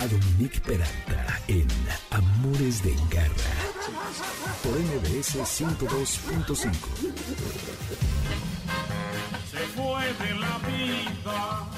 a Dominique Peralta en Amores de Garra por MBS 102.5. Se fue de la vida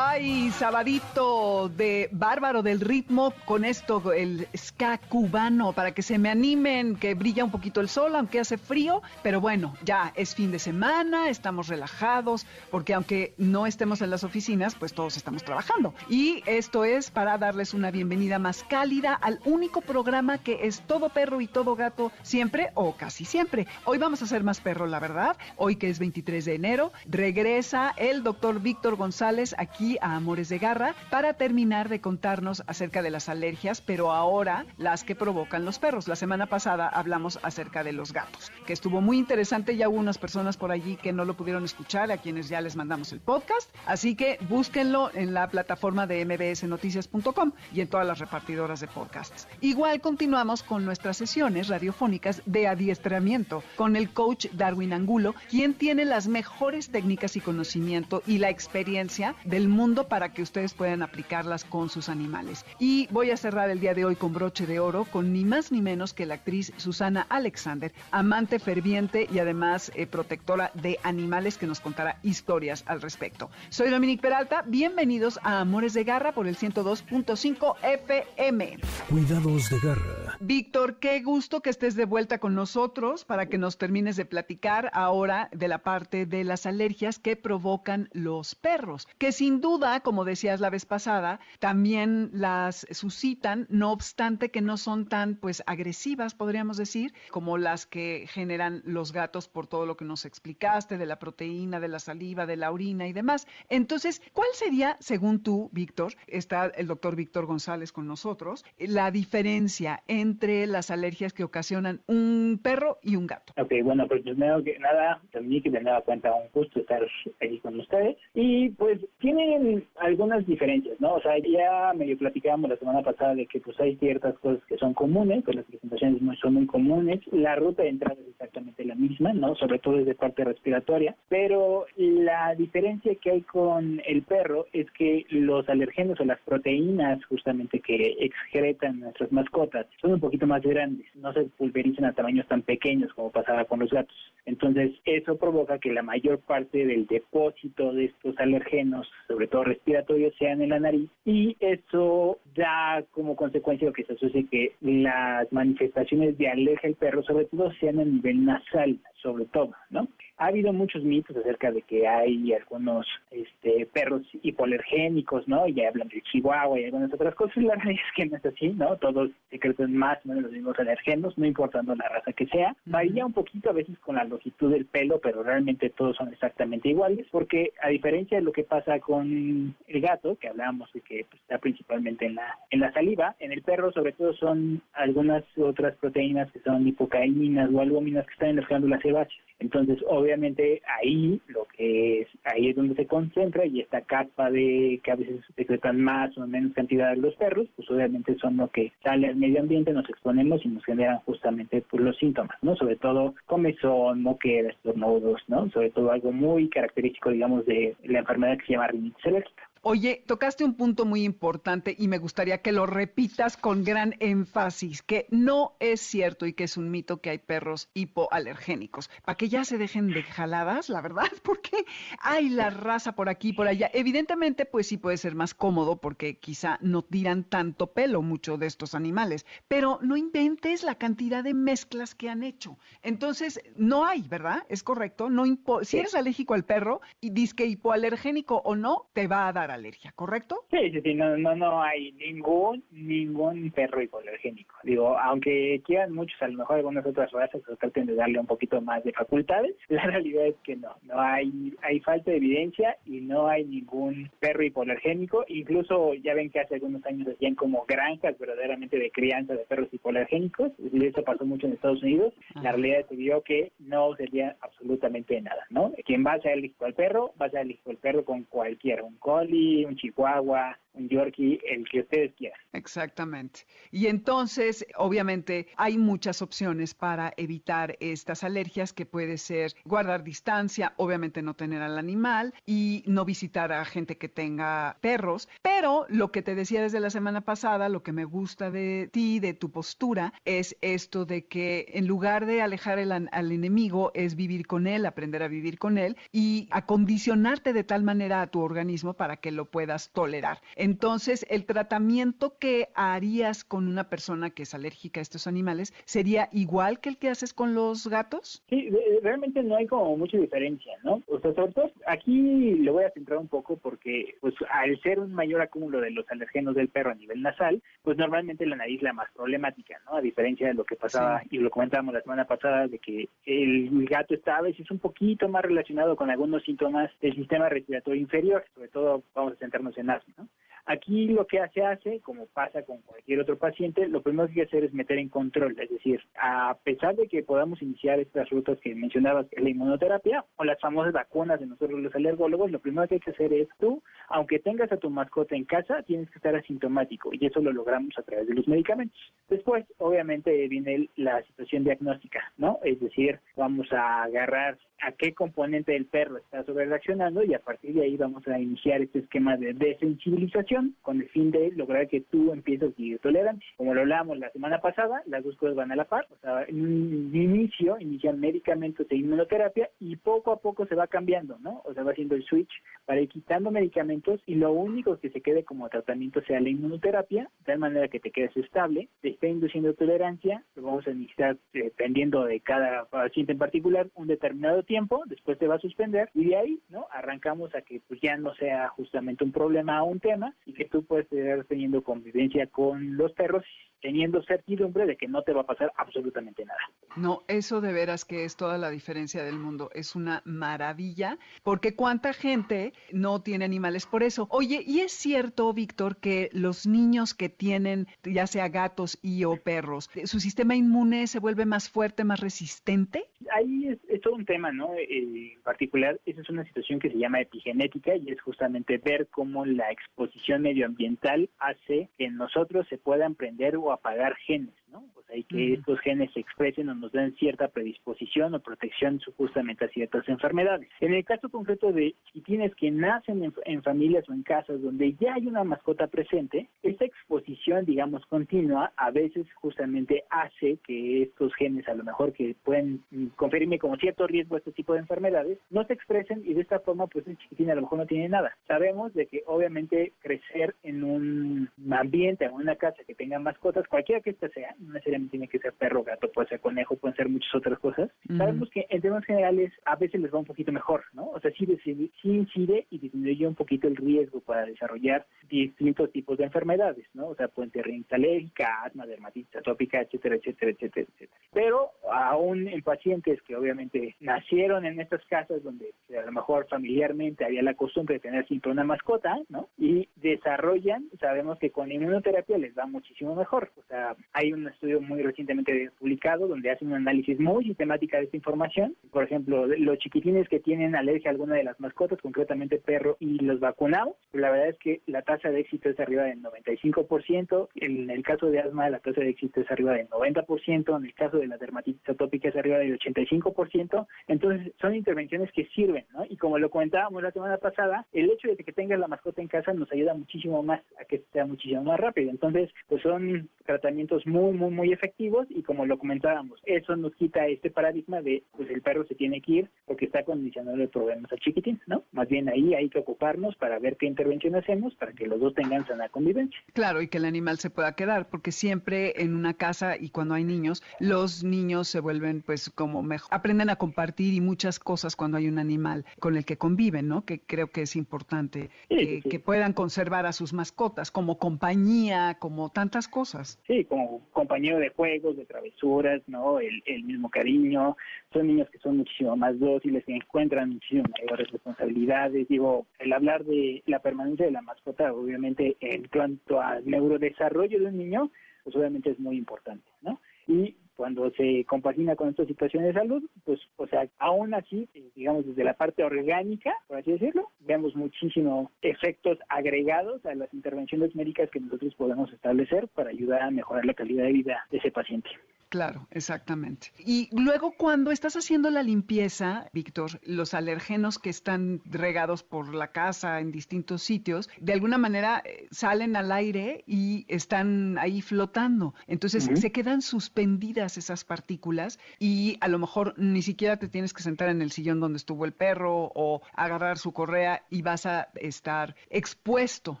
Ay, sabadito de bárbaro del ritmo con esto, el ska cubano, para que se me animen, que brilla un poquito el sol, aunque hace frío, pero bueno, ya es fin de semana, estamos relajados, porque aunque no estemos en las oficinas, pues todos estamos trabajando. Y esto es para darles una bienvenida más cálida al único programa que es todo perro y todo gato siempre o casi siempre. Hoy vamos a hacer más perro, la verdad. Hoy que es 23 de enero, regresa el doctor Víctor González aquí a Amores de Garra para terminar de contarnos acerca de las alergias, pero ahora las que provocan los perros. La semana pasada hablamos acerca de los gatos, que estuvo muy interesante. Ya hubo unas personas por allí que no lo pudieron escuchar, a quienes ya les mandamos el podcast. Así que búsquenlo en la plataforma de mbsnoticias.com y en todas las repartidoras de podcasts. Igual continuamos con nuestras sesiones radiofónicas de adiestramiento con el coach Darwin Angulo, quien tiene las mejores técnicas y conocimiento y la experiencia del mundo para que ustedes puedan aplicarlas con sus animales. Y voy a cerrar el día de hoy con broche de oro con ni más ni menos que la actriz Susana Alexander, amante ferviente y además eh, protectora de animales que nos contará historias al respecto. Soy Dominique Peralta, bienvenidos a Amores de Garra por el 102.5 FM. Cuidados de Garra. Víctor, qué gusto que estés de vuelta con nosotros para que nos termines de platicar ahora de la parte de las alergias que provocan los perros, que sin duda, como decías la vez pasada, también las suscitan, no obstante que no son tan pues agresivas, podríamos decir, como las que generan los gatos por todo lo que nos explicaste de la proteína, de la saliva, de la orina y demás. Entonces, ¿cuál sería, según tú, Víctor, está el doctor Víctor González con nosotros, la diferencia entre las alergias que ocasionan un perro y un gato? Ok, bueno, pues primero que nada, también que tener cuenta un gusto estar aquí con ustedes. Y pues tienen algunas diferencias, ¿no? O sea, ya medio platicábamos la semana pasada de que pues hay ciertas cosas que son comunes, que las presentaciones son muy comunes. La ruta de entrada es exactamente la misma, ¿no? Sobre todo desde parte respiratoria. Pero la diferencia que hay con el perro es que los alergenos o las proteínas justamente que excretan nuestras mascotas son un poquito más grandes, no se pulverizan a tamaños tan pequeños como pasaba con los gatos. Entonces, eso provoca que la mayor parte del depósito de estos alergenos, sobre todo respiratorios, sean en la nariz y eso da como consecuencia lo que se asocia que las manifestaciones de alergia al perro, sobre todo, sean a nivel nasal, sobre todo, ¿no? Ha habido muchos mitos acerca de que hay algunos este, perros hipoalergénicos, ¿no? Y hablan de Chihuahua y algunas otras cosas. La realidad es que no es así, ¿no? Todos secretan más o menos los mismos alergenos, no importando la raza que sea. Varía un poquito a veces con la longitud del pelo, pero realmente todos son exactamente iguales, porque a diferencia de lo que pasa con el gato, que hablábamos de que pues, está principalmente en la, en la saliva, en el perro sobre todo son algunas otras proteínas que son hipocaínas o albúminas que están en las glándulas sebáceas. Entonces, obviamente, ahí lo que es, ahí es donde se concentra y esta capa de que a veces secretan más o menos cantidad de los perros, pues obviamente son lo que sale al medio ambiente, nos exponemos y nos generan justamente pues, los síntomas, ¿no? Sobre todo comezón, moquera, estornudos, ¿no? Sobre todo algo muy característico, digamos, de la enfermedad que se llama rinitis alérgica. Oye, tocaste un punto muy importante y me gustaría que lo repitas con gran énfasis, que no es cierto y que es un mito que hay perros hipoalergénicos. Para que ya se dejen de jaladas, la verdad, porque hay la raza por aquí y por allá. Evidentemente, pues sí puede ser más cómodo porque quizá no tiran tanto pelo mucho de estos animales, pero no inventes la cantidad de mezclas que han hecho. Entonces, no hay, ¿verdad? Es correcto. No si eres alérgico al perro y dices que hipoalergénico o no, te va a dar alergia, ¿correcto? Sí, sí, sí, no, no, no hay ningún, ningún perro hipoalergénico. Digo, aunque quieran muchos, a lo mejor algunas otras razas que traten de darle un poquito más de facultades, la realidad es que no, no hay, hay falta de evidencia y no hay ningún perro hipoalergénico. Incluso ya ven que hace algunos años hacían como granjas verdaderamente de crianza de perros hipoalergénicos, y eso pasó mucho en Estados Unidos. La realidad se vio que no sería absolutamente nada, ¿no? Quien va a ser alérgico al perro, va a ser alérgico al perro con cualquier, un coli, un chihuahua, un Yorkie, el que ustedes quieran. Exactamente. Y entonces, obviamente, hay muchas opciones para evitar estas alergias, que puede ser guardar distancia, obviamente no tener al animal y no visitar a gente que tenga perros. Pero lo que te decía desde la semana pasada, lo que me gusta de ti, de tu postura, es esto de que en lugar de alejar al enemigo, es vivir con él, aprender a vivir con él y acondicionarte de tal manera a tu organismo para que lo puedas tolerar. Entonces, el tratamiento que harías con una persona que es alérgica a estos animales sería igual que el que haces con los gatos? Sí, realmente no hay como mucha diferencia, ¿no? O sea, sobre todo aquí le voy a centrar un poco porque, pues, al ser un mayor acúmulo de los alergenos del perro a nivel nasal, pues normalmente la nariz es la más problemática, ¿no? A diferencia de lo que pasaba y lo comentábamos la semana pasada de que el gato está a veces un poquito más relacionado con algunos síntomas del sistema respiratorio inferior, sobre todo vamos a centrarnos en asma, ¿no? Aquí lo que se hace, como pasa con cualquier otro paciente, lo primero que hay que hacer es meter en control, es decir, a pesar de que podamos iniciar estas rutas que mencionabas, la inmunoterapia o las famosas vacunas de nosotros los alergólogos, lo primero que hay que hacer es tú, aunque tengas a tu mascota en casa, tienes que estar asintomático y eso lo logramos a través de los medicamentos. Después, obviamente, viene la situación diagnóstica, ¿no? Es decir, vamos a agarrar a qué componente del perro está sobre reaccionando y a partir de ahí vamos a iniciar este esquema de desensibilización con el fin de lograr que tú empieces a vivir tolerante. Como lo hablamos la semana pasada, las dos cosas van a la par. O sea, en un inicio inician medicamentos de inmunoterapia y poco a poco se va cambiando, ¿no? O sea, va haciendo el switch para ir quitando medicamentos y lo único que se quede como tratamiento sea la inmunoterapia, de tal manera que te quedes estable, te esté induciendo tolerancia, lo vamos a necesitar dependiendo de cada paciente en particular un determinado tiempo, después te va a suspender y de ahí, ¿no? Arrancamos a que pues ya no sea justamente un problema o un tema y que tú puedes estar teniendo convivencia con los perros teniendo certidumbre de que no te va a pasar absolutamente nada. No, eso de veras que es toda la diferencia del mundo. Es una maravilla, porque cuánta gente no tiene animales por eso. Oye, ¿y es cierto, Víctor, que los niños que tienen ya sea gatos y o perros, su sistema inmune se vuelve más fuerte, más resistente? Ahí es, todo un tema, ¿no? Eh, en particular, esa es una situación que se llama epigenética y es justamente ver cómo la exposición medioambiental hace que nosotros se puedan prender o apagar genes, ¿no? O sea, y que estos genes se expresen o nos den cierta predisposición o protección justamente a ciertas enfermedades. En el caso concreto de si tienes que nacen en, familias o en casas donde ya hay una mascota presente, esta exposición, digamos, continua, a veces justamente hace que estos genes, a lo mejor que pueden conferirme como cierto riesgo a este tipo de enfermedades, no se expresen y de esta forma, pues el chiquitín a lo mejor no tiene nada. Sabemos de que obviamente crecer en un ambiente, en una casa que tenga mascotas, cualquiera que ésta sea, no necesariamente tiene que ser perro, gato, puede ser conejo, pueden ser muchas otras cosas. Sabemos que en temas generales a veces les va un poquito mejor, ¿no? O sea, sí, sí, incide y disminuye un poquito el riesgo para desarrollar distintos tipos de enfermedades, ¿no? O sea, pueden ser alérgica, asma, dermatitis atópica, etcétera, etcétera, etcétera, etcétera. Pero aún en pacientes que obviamente nacieron en estas casas donde a lo mejor familiarmente había la costumbre de tener siempre una mascota, ¿no? Y desarrollan, sabemos que con inmunoterapia les va muchísimo mejor. O sea, hay un estudio muy recientemente publicado donde hacen un análisis muy sistemática de esta información. Por ejemplo, los chiquitines que tienen alergia a alguna de las mascotas, concretamente perro y los vacunados, la verdad es que la tasa de éxito es arriba del 95%. En el caso de asma, la tasa de éxito es arriba del 90%. En el caso de la dermatitis atópica es arriba del 85%. Entonces, son intervenciones que sirven, ¿no? Y como lo comentábamos la semana pasada, el hecho de que tengas la mascota en casa nos ayuda muchísimo más a que sea muchísimo más rápido. Entonces, pues son tratamientos muy, muy, muy efectivos y como lo comentábamos, eso nos quita este paradigma de, pues el perro se tiene que ir porque está condicionando problemas al chiquitín, ¿no? Más bien ahí hay que ocuparnos para ver qué intervención hacemos para que los dos tengan sana convivencia. Claro, y que el animal se pueda quedar, porque siempre en una casa y cuando hay niños, los niños se vuelven pues como mejor, aprenden a compartir y muchas cosas cuando hay un animal con el que conviven, ¿no? Que creo que es importante que puedan conservar a sus mascotas como compañía, como tantas cosas. Sí, como compañero de juegos, de travesuras, ¿no? El, mismo cariño. Son niños que son muchísimo más dóciles, que encuentran muchísimo mayores responsabilidades. Digo, el hablar de la permanencia de la mascota, obviamente, en cuanto al neurodesarrollo de un niño, pues obviamente es muy importante, ¿no? Y cuando se compagina con estas situaciones de salud, pues, o sea, aún así, eh, digamos, desde la parte orgánica, por así decirlo, vemos muchísimos efectos agregados a las intervenciones médicas que nosotros podemos establecer para ayudar a mejorar la calidad de vida de ese paciente. Claro, exactamente. Y luego cuando estás haciendo la limpieza, Víctor, los alergenos que están regados por la casa en distintos sitios, de alguna manera eh, salen al aire y están ahí flotando. Entonces se quedan suspendidas esas partículas y a lo mejor ni siquiera te tienes que sentar en el sillón donde estuvo el perro o agarrar su correa y vas a estar expuesto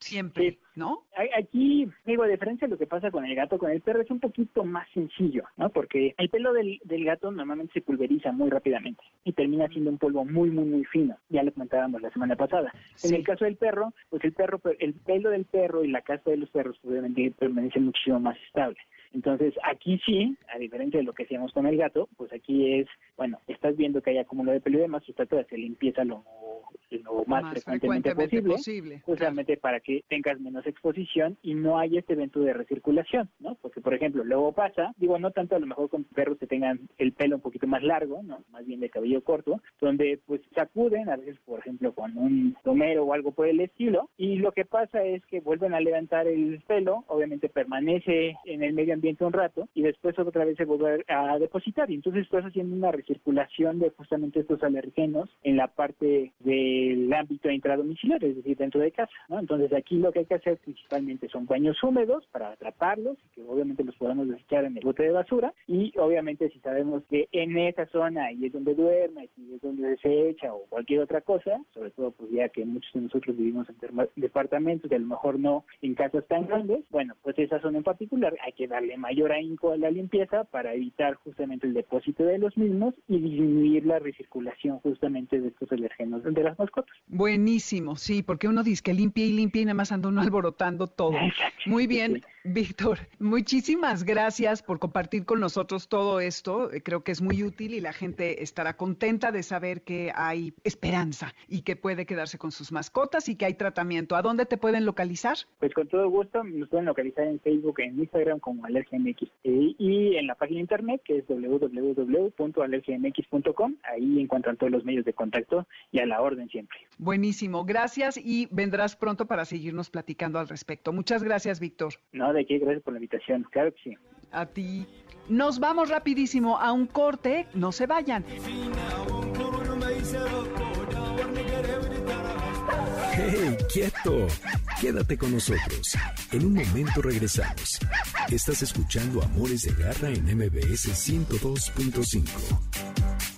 siempre, ¿no? Aquí, digo, a diferencia de lo que pasa con el gato, con el perro es un poquito más sencillo, ¿no? Porque el pelo del, del gato normalmente se pulveriza muy rápidamente y termina siendo un polvo muy, muy, muy fino. Ya lo comentábamos la semana pasada. En el caso del perro, pues el perro, el pelo del perro y la casa de los perros obviamente permanece muchísimo más estable. Entonces, aquí sí, a diferencia de lo que hacíamos con el gato, pues aquí es, bueno, estás viendo que hay acúmulo de pelo y demás, se trata de hacer limpieza lo, lo más, frecuentemente, posible, justamente para que tengas menos exposición y no haya este evento de recirculación, ¿no? Porque, por ejemplo, luego pasa, digo, no tanto a lo mejor con perros que tengan el pelo un poquito más largo, ¿no? Más bien de cabello corto, donde pues sacuden, a veces, por ejemplo, con un tomero o algo por el estilo, y lo que pasa es que vuelven a levantar el pelo, obviamente permanece en el medio ambiente un rato y después otra vez se vuelve a depositar y entonces estás haciendo una recirculación de justamente estos alergenos en la parte del ámbito intradomiciliario, es decir, dentro de casa. Entonces aquí lo que hay que hacer principalmente son baños húmedos para atraparlos que obviamente los podamos desechar en el bote de basura y obviamente si sabemos que en esa zona ahí es donde duerme, y es donde se echa o cualquier otra cosa, sobre todo pues ya que muchos de nosotros vivimos en departamentos y a lo mejor no en casas tan grandes, bueno, pues esa zona en particular hay que darle mayor ahínco a la limpieza para evitar justamente el depósito de los mismos y disminuir la recirculación justamente de estos alérgenos de las mascotas. Buenísimo, sí, porque uno dice que limpia y limpia y nada más anda uno alborotando todo. Muy bien, Víctor, muchísimas gracias por compartir con nosotros todo esto. Creo que es muy útil y la gente estará contenta de saber que hay esperanza y que puede quedarse con sus mascotas y que hay tratamiento. ¿A dónde te pueden localizar? Pues con todo gusto, nos pueden localizar en Facebook, en Instagram como Alergia MX y en la página internet que es www.alergiamx.com. Ahí encuentran todos los medios de contacto y a la orden siempre. Buenísimo, gracias y vendrás pronto para seguirnos platicando al respecto. Muchas gracias, Víctor. No, de qué, gracias por la invitación. Claro que sí. A ti. Nos vamos rapidísimo a un corte, no se vayan. ¡Hey, quieto! Quédate con nosotros. En un momento regresamos. Estás escuchando Amores de Garra en MBS 102.5.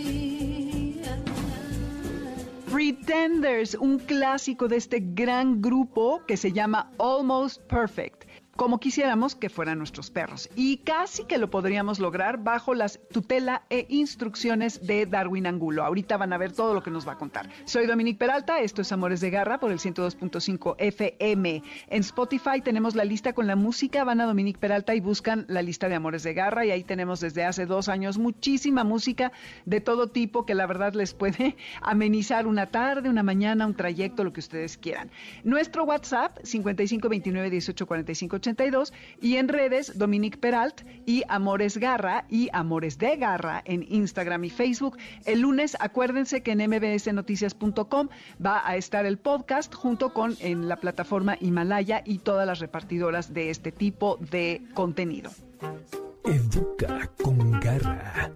Pretenders, un clásico de este gran grupo que se llama Almost Perfect como quisiéramos que fueran nuestros perros. Y casi que lo podríamos lograr bajo las tutela e instrucciones de Darwin Angulo. Ahorita van a ver todo lo que nos va a contar. Soy Dominique Peralta, esto es Amores de Garra por el 102.5 FM. En Spotify tenemos la lista con la música, van a Dominique Peralta y buscan la lista de Amores de Garra y ahí tenemos desde hace dos años muchísima música de todo tipo que la verdad les puede amenizar una tarde, una mañana, un trayecto, lo que ustedes quieran. Nuestro WhatsApp 5529 18 y en redes Dominique Peralt y Amores Garra y Amores de Garra en Instagram y Facebook. El lunes acuérdense que en mbsnoticias.com va a estar el podcast junto con en la plataforma Himalaya y todas las repartidoras de este tipo de contenido. Educa con garra.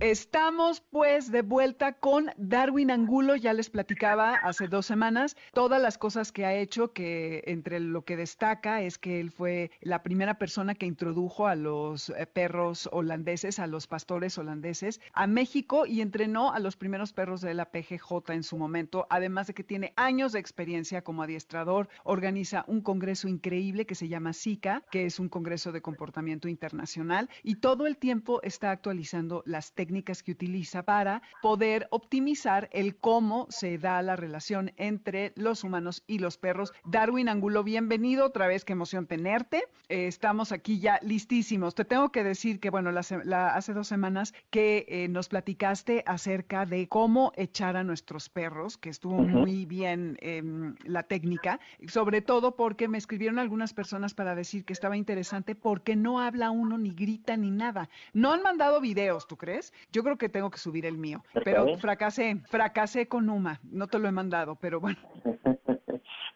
Estamos pues de vuelta con Darwin Angulo, ya les platicaba hace dos semanas todas las cosas que ha hecho, que entre lo que destaca es que él fue la primera persona que introdujo a los eh, perros holandeses, a los pastores holandeses, a México y entrenó a los primeros perros de la PGJ en su momento, además de que tiene años de experiencia como adiestrador, organiza un congreso increíble que se llama SICA, que es un congreso de comportamiento internacional, y todo el tiempo está actualizando las técnicas que utiliza para poder optimizar el cómo se da la relación entre los humanos y los perros. Darwin Angulo, bienvenido otra vez, qué emoción tenerte. Eh, estamos aquí ya listísimos. Te tengo que decir que, bueno, hace dos semanas que eh, nos platicaste acerca de cómo echar a nuestros perros, que estuvo muy bien em, la técnica, sobre todo porque me escribieron algunas personas para decir que estaba interesante porque no habla uno ni grita ni nada. No han mandado videos, ¿tú crees? Yo creo que tengo que subir el mío, pero fracasé, fracasé con Uma, no te lo he mandado, pero bueno.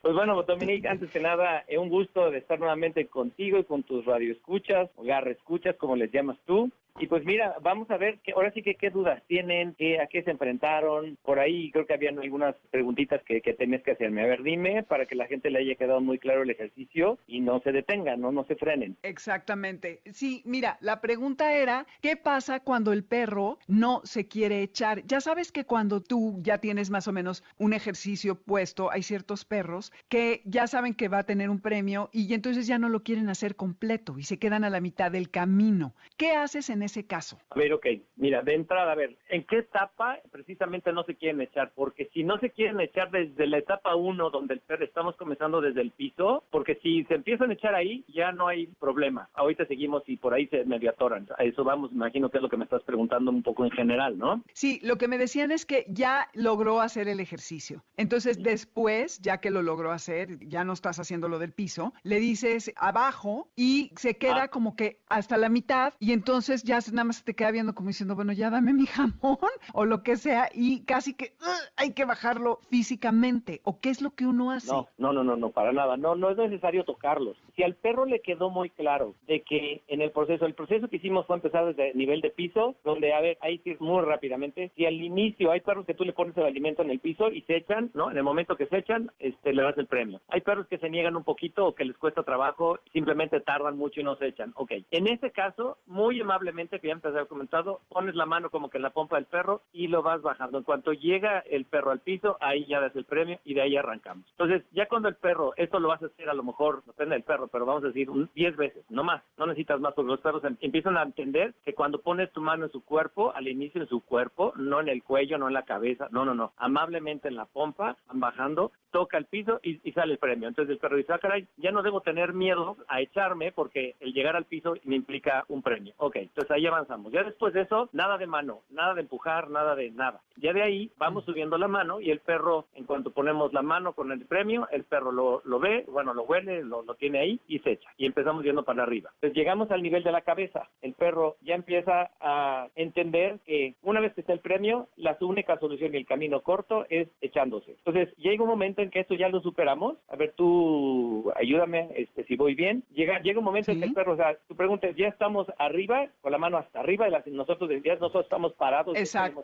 Pues bueno, Dominique, antes que nada, es un gusto de estar nuevamente contigo y con tus radioescuchas, o escuchas, como les llamas tú. Y pues mira, vamos a ver que ahora sí que qué dudas tienen, qué, a qué se enfrentaron. Por ahí creo que habían algunas preguntitas que, que tenías que hacerme. A ver, dime para que la gente le haya quedado muy claro el ejercicio y no se detengan, no, no se frenen. Exactamente. Sí, mira, la pregunta era, ¿qué pasa cuando el perro no se quiere echar? Ya sabes que cuando tú ya tienes más o menos un ejercicio puesto, hay ciertos perros que ya saben que va a tener un premio y entonces ya no lo quieren hacer completo y se quedan a la mitad del camino. ¿Qué haces en ese caso? A ver, ok, mira, de entrada, a ver, ¿en qué etapa precisamente no se quieren echar? Porque si no se quieren echar desde la etapa 1, donde el perro estamos comenzando desde el piso, porque si se empiezan a echar ahí, ya no hay problema. Ahorita seguimos y por ahí se medio atoran. A eso vamos, imagino que es lo que me estás preguntando un poco en general, ¿no? Sí, lo que me decían es que ya logró hacer el ejercicio. Entonces, después, ya que lo logró hacer, ya no estás haciendo lo del piso, le dices abajo y se queda ah. como que hasta la mitad y entonces ya nada más te queda viendo como diciendo, bueno, ya dame mi jamón o lo que sea y casi que hay que bajarlo físicamente. ¿O qué es lo que uno hace? No, no, no, no, no, para nada. No, no es necesario tocarlos. Si al perro le quedó muy claro de que en el proceso, el proceso que hicimos fue empezar desde nivel de piso, donde, a ver, ahí sí muy rápidamente, si al inicio hay perros que tú le pones el alimento en el piso y se echan, ¿no? En el momento que se echan, este, le das el premio. Hay perros que se niegan un poquito o que les cuesta trabajo, simplemente tardan mucho y no se echan. Ok. En ese caso, muy amablemente que ya antes había comentado, pones la mano como que en la pompa del perro y lo vas bajando. En cuanto llega el perro al piso, ahí ya das el premio y de ahí arrancamos. Entonces, ya cuando el perro, esto lo vas a hacer a lo mejor, depende del perro, pero vamos a decir 10 veces, no más, no necesitas más porque los perros em, empiezan a entender que cuando pones tu mano en su cuerpo, al inicio en su cuerpo, no en el cuello, no en la cabeza, no, no, no, amablemente en la pompa, van bajando, toca el piso y, sale el premio. Entonces el perro dice, ah, caray, ya no debo tener miedo a echarme porque el llegar al piso me implica un premio. Ok, entonces ahí avanzamos. Ya después de eso, nada de mano, nada de empujar, nada de nada. Ya de ahí vamos subiendo la mano y el perro, en cuanto ponemos la mano con el premio, el perro lo, lo ve, bueno, lo huele, lo, lo tiene ahí y se echa. Y empezamos yendo para arriba. Entonces llegamos al nivel de la cabeza. El perro ya empieza a entender que una vez que está el premio, la única solución y el camino corto es echándose. Entonces llega un momento en que esto ya lo superamos. A ver, tú ayúdame este, si voy bien. Llega, llega un momento en que el perro, o sea, tú preguntas, ya estamos arriba, con la mano hasta arriba, y nosotros ya nosotros estamos parados. Exacto.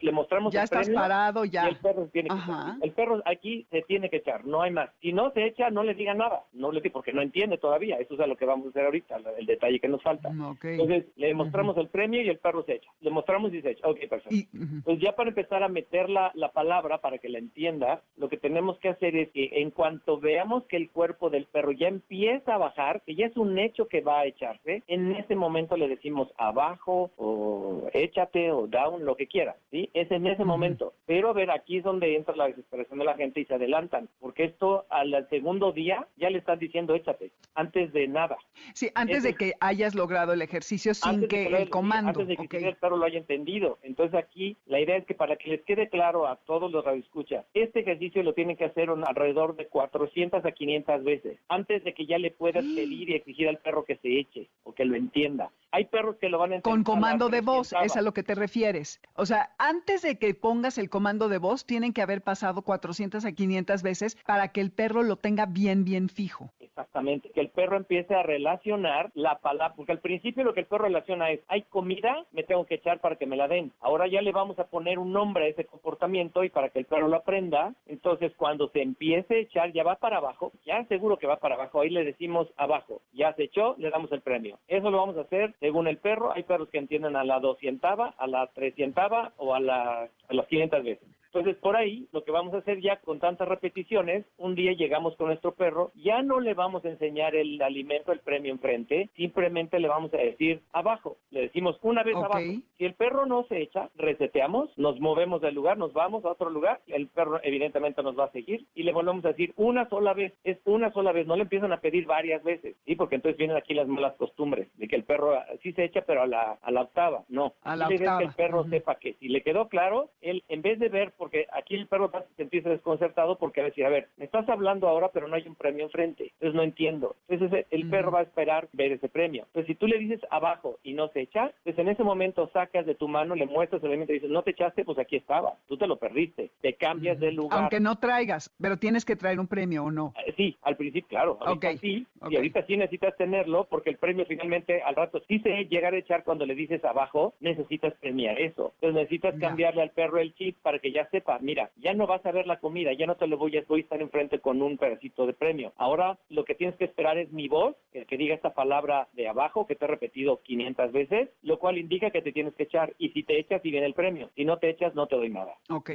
Le mostramos, ya estás parado, ya. el perro tiene que El perro aquí se tiene que echar, no hay más. Si no se echa, no le diga nada. No le diga, porque no entiende todavía. Eso es a lo que vamos a hacer ahorita, el detalle que nos falta. Mm, Entonces, le mostramos el premio y el perro se echa. Le mostramos y se echa. Ok, perfecto. Pues ya para empezar a meter la, la palabra para que la entienda, lo que tenemos que hacer es que en cuanto veamos que el cuerpo del perro ya empieza a bajar, que ya es un hecho que va a echarse, en ese momento le decimos abajo o échate o down, lo que quiera, ¿sí? Es en ese momento. Pero a ver, aquí es donde entra la desesperación de la gente y se adelantan, porque esto al segundo día ya le están diciendo échate, antes de nada. Sí, antes de que hayas logrado el ejercicio sin que el comando. Antes de que el perro lo haya entendido. Entonces aquí la idea es que para que les quede claro a todos los radioescuchas, este ejercicio lo tienen que hacer alrededor de 400 a 500 veces, antes de que ya le puedas pedir y exigir al perro que se eche o que lo entienda. Hay perros que lo van a. Con comando de voz, es a lo que te refieres. O sea, antes de que pongas el comando de voz, tienen que haber pasado 400 a 500 veces para que el perro lo tenga bien, bien fijo. Exactamente, que el perro empiece a relacionar la palabra, porque al principio lo que el perro relaciona es, hay comida, me tengo que echar para que me la den. Ahora ya le vamos a poner un nombre a ese comportamiento y para que el perro lo aprenda, entonces cuando se empiece a echar ya va para abajo, ya seguro que va para abajo, ahí le decimos abajo, ya se echó, le damos el premio. Eso lo vamos a hacer según el perro, hay perros que entienden a la doscientava, a la trescientava o a, la, a las 500 veces. Entonces, por ahí, lo que vamos a hacer ya con tantas repeticiones, un día llegamos con nuestro perro, ya no le vamos a enseñar el alimento, el premio enfrente, simplemente le vamos a decir abajo. Le decimos una vez abajo. Si el perro no se echa, reseteamos, nos movemos del lugar, nos vamos a otro lugar, el perro evidentemente nos va a seguir y le volvemos a decir una sola vez, es una sola vez, no le empiezan a pedir varias veces, ¿sí? Porque entonces vienen aquí las malas costumbres de que el perro ah, sí se echa, pero a la, a la octava, no. A la es que el octava. perro sepa que si le quedó claro, él en vez de ver, porque aquí el perro va a sentirse desconcertado porque va a decir, a ver, me estás hablando ahora, pero no hay un premio enfrente, entonces no entiendo. Entonces el perro va a esperar ver ese premio. Entonces si tú le dices abajo y no se echa, pues en ese momento sacas de tu mano, le muestras el elemento y dices, no te echaste, pues aquí estaba, tú te lo perdiste, te cambias de lugar. Aunque no traigas, pero tienes que traer un premio o no. Eh, Sí, al principio, claro. Ahorita Ok, sí, y ahorita sí necesitas tenerlo porque el premio finalmente al rato sí se llegar a echar cuando le dices abajo, necesitas premiar eso. Entonces necesitas Ya. cambiarle al perro el chip para que ya sepa, mira, ya no vas a ver la comida, ya no te lo voy a, voy a estar enfrente con un pedacito de premio. Ahora lo que tienes que esperar es mi voz, el que diga esta palabra de abajo que te he repetido 500 veces, lo cual indica que te tienes que echar y si te echas y viene el premio. Si no te echas no te doy nada. Ok.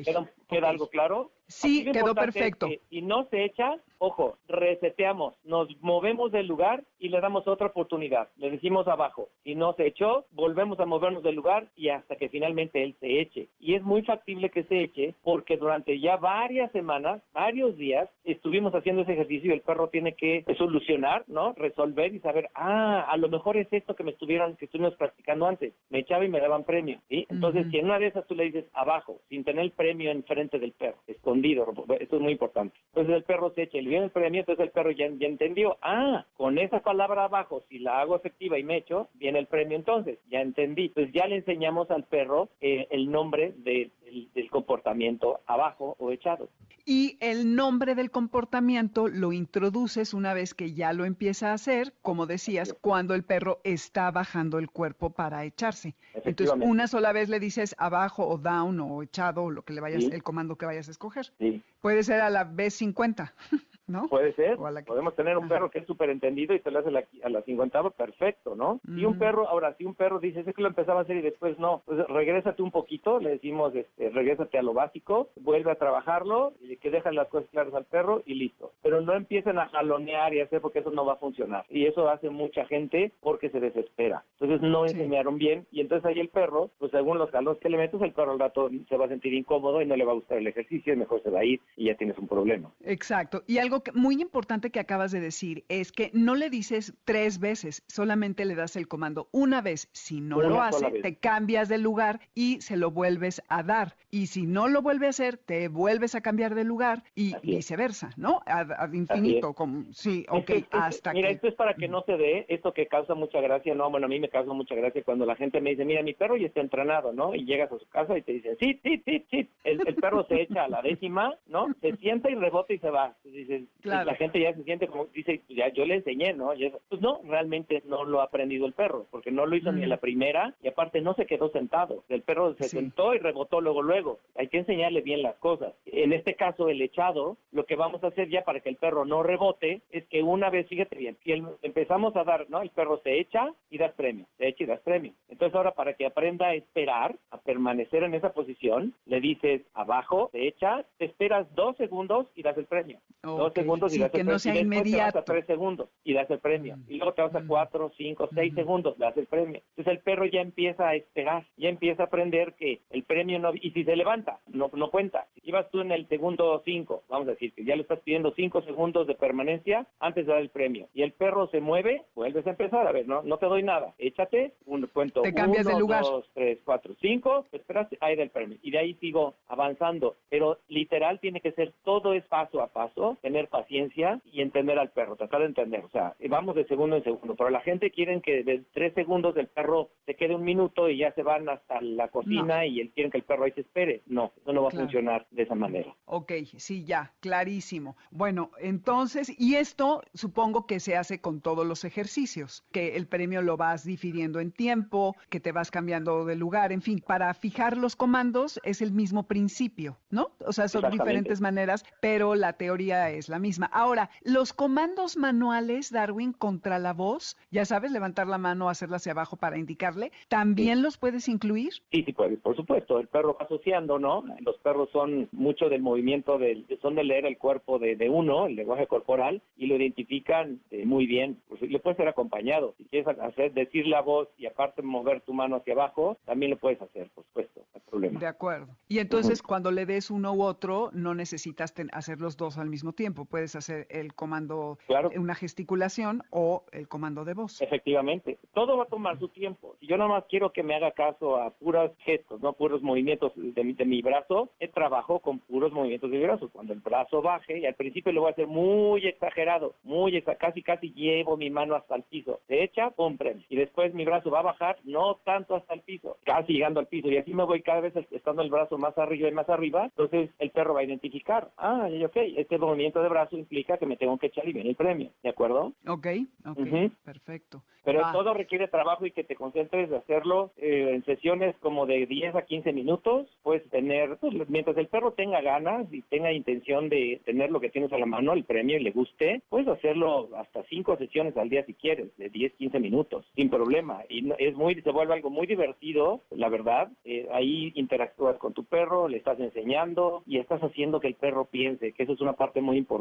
¿Queda, algo claro? Sí, quedó es perfecto. que si no se echa, ojo, reseteamos, nos movemos del lugar y le damos otra oportunidad. Le decimos abajo. Si no se echó, volvemos a movernos del lugar y hasta que finalmente él se eche. Y es muy factible que se eche porque durante ya varias semanas, varios días, estuvimos haciendo ese ejercicio y el perro tiene que solucionar, ¿no? Resolver y saber, ah, a lo mejor es esto que me estuvieron, que estuvimos practicando antes. Me echaba y me daban premio, ¿sí? Entonces, Ujú. si en una de esas tú le dices abajo, sin tener el premio enfrente del perro, escondido, esto es muy importante. Entonces el perro se echa y le viene el premio, entonces el perro ya, ya entendió, ah, con esa palabra abajo, si la hago efectiva y me echo, viene el premio entonces, ya entendí. Entonces ya le enseñamos al perro eh, el nombre de- del, del comportamiento abajo o echado. Y el nombre del comportamiento lo introduces una vez que ya lo empieza a hacer, como decías, cuando el perro está bajando el cuerpo para echarse. Entonces, una sola vez le dices abajo o down o echado o lo que le vayas, Sí. el comando que vayas a escoger. Sí. Puede ser a la vez 50, ¿no? Puede ser. Que- Podemos tener un Ajá. perro que es súper entendido y te lo hace a la, a la 50, perfecto, ¿no? Y un Mm. perro, ahora, si un perro dice, es que lo empezaba a hacer y después no, pues regrésate un poquito, le decimos, este, regrésate a lo básico, vuelve a trabajarlo, y que dejan las cosas claras al perro y listo. Pero no empiecen a jalonear y hacer porque eso no va a funcionar. Y eso hace mucha gente porque se desespera. Entonces no Sí. enseñaron bien y entonces ahí el perro, pues según los jalones que le metes, el perro al rato se va a sentir incómodo y no le va a gustar el ejercicio y mejor se va a ir y ya tienes un problema. Exacto. Y algo que- muy importante que acabas de decir es que no le dices tres veces, solamente le das el comando una vez. Si no Una lo hace, vez. te cambias de lugar y se lo vuelves a dar. Y si no lo vuelve a hacer, te vuelves a cambiar de lugar y Así es. viceversa, ¿no? Ad, ad infinito. Como, sí, ok, es- esto- hasta mira, que... esto es para que no se dé, esto que causa mucha gracia, no, bueno, a mí me causa mucha gracia cuando la gente me dice, mira, mi perro ya está entrenado, ¿no? Y llegas a su casa y te dicen, sí, sí, sí, sí. El, el perro se echa a la décima, ¿no? Se sienta y rebota y se va. Entonces dices, Claro. La gente ya se siente como, dice, "Pues ya yo le enseñé, ¿no? Y eso- pues no, realmente no lo ha aprendido el perro, porque no lo hizo ni en la primera y aparte no se quedó sentado. El perro se Sí. sentó y rebotó luego, luego. Hay que enseñarle bien las cosas. En este caso, el echado, lo que vamos a hacer ya para que el perro no rebote es que una vez, fíjate bien, si empezamos a dar, ¿no? El perro se echa y das premio, se echa y das premio. Entonces ahora para que aprenda a esperar, a permanecer en esa posición, le dices abajo, se echa, te esperas dos segundos y das el premio. Dos Segundos y sí, das que el no premio. sea y después te vas inmediato. a tres segundos y das el premio. Mm. Y luego te vas a Mm. cuatro, cinco, seis Mm. segundos, das el premio. Entonces el perro ya empieza a esperar, ya empieza a aprender que el premio no... Y si se levanta, no, no cuenta. Si ibas tú en el segundo cinco, vamos a decir que ya le estás pidiendo cinco segundos de permanencia antes de dar el premio. Y el perro se mueve, vuelves a empezar. A ver, no, no te doy nada. Échate, un cuento. Te cambias de uno, lugar. dos, tres, cuatro, cinco, esperas, ahí del premio. Y de ahí sigo avanzando. Pero literal tiene que ser todo es paso a paso, tener tener paciencia y entender al perro, tratar de entender. O sea, vamos de segundo en segundo, pero la gente quiere que de tres segundos del perro se quede un minuto y ya se van hasta la cocina y él quieren que el perro ahí se espere. No, eso no va a funcionar de esa manera. Ok, sí, ya, clarísimo. Bueno, entonces, y esto supongo que se hace con todos los ejercicios, que el premio lo vas difiriendo en tiempo, que te vas cambiando de lugar, en fin, para fijar los comandos es el mismo principio, ¿no? O sea, son diferentes maneras, pero la teoría es la misma. Ahora, los comandos manuales, Darwin, contra la voz, ya sabes, levantar la mano, hacerla hacia abajo para indicarle, ¿también los puedes incluir? Sí, sí puedes, por supuesto. El perro va asociando, ¿no? Los perros son mucho del movimiento, del, son de leer el cuerpo de, uno, el lenguaje corporal, y lo identifican eh, muy bien. Pues, le puede ser acompañado. Si quieres hacer, decir la voz y aparte mover tu mano hacia abajo, también lo puedes hacer, por supuesto, no hay problema. De acuerdo. Y entonces cuando le des uno u otro, no necesitas hacer los dos al mismo tiempo. Puedes hacer el comando, claro. una gesticulación o el comando de voz. Efectivamente. Todo va a tomar su tiempo. Si yo nada más quiero que me haga caso a puros gestos, no puros movimientos de mi, de mi brazo, trabajo con puros movimientos de brazo. Cuando el brazo baje, y al principio lo voy a hacer muy exagerado, muy casi casi llevo mi mano hasta el piso. Se echa, pum, Y después mi brazo va a bajar, no tanto hasta el piso, casi llegando al piso. Y así me voy cada vez estando el brazo más arriba y más arriba. Entonces el perro va a identificar, ah, ok, este movimiento de brazo implica que me tengo que echar y viene el premio. ¿De acuerdo? Ok, ok, perfecto. Pero todo requiere trabajo y que te concentres de hacerlo eh, en sesiones como de 10 a 15 minutos. Puedes tener, pues, mientras el perro tenga ganas y tenga intención de tener lo que tienes a la mano, el premio, y le guste, puedes hacerlo hasta 5 sesiones al día si quieres, de 10, 15 minutos, sin problema. Y es muy, se vuelve algo muy divertido, la verdad. Eh, ahí interactúas con tu perro, le estás enseñando y estás haciendo que el perro piense, que eso es una parte muy importante.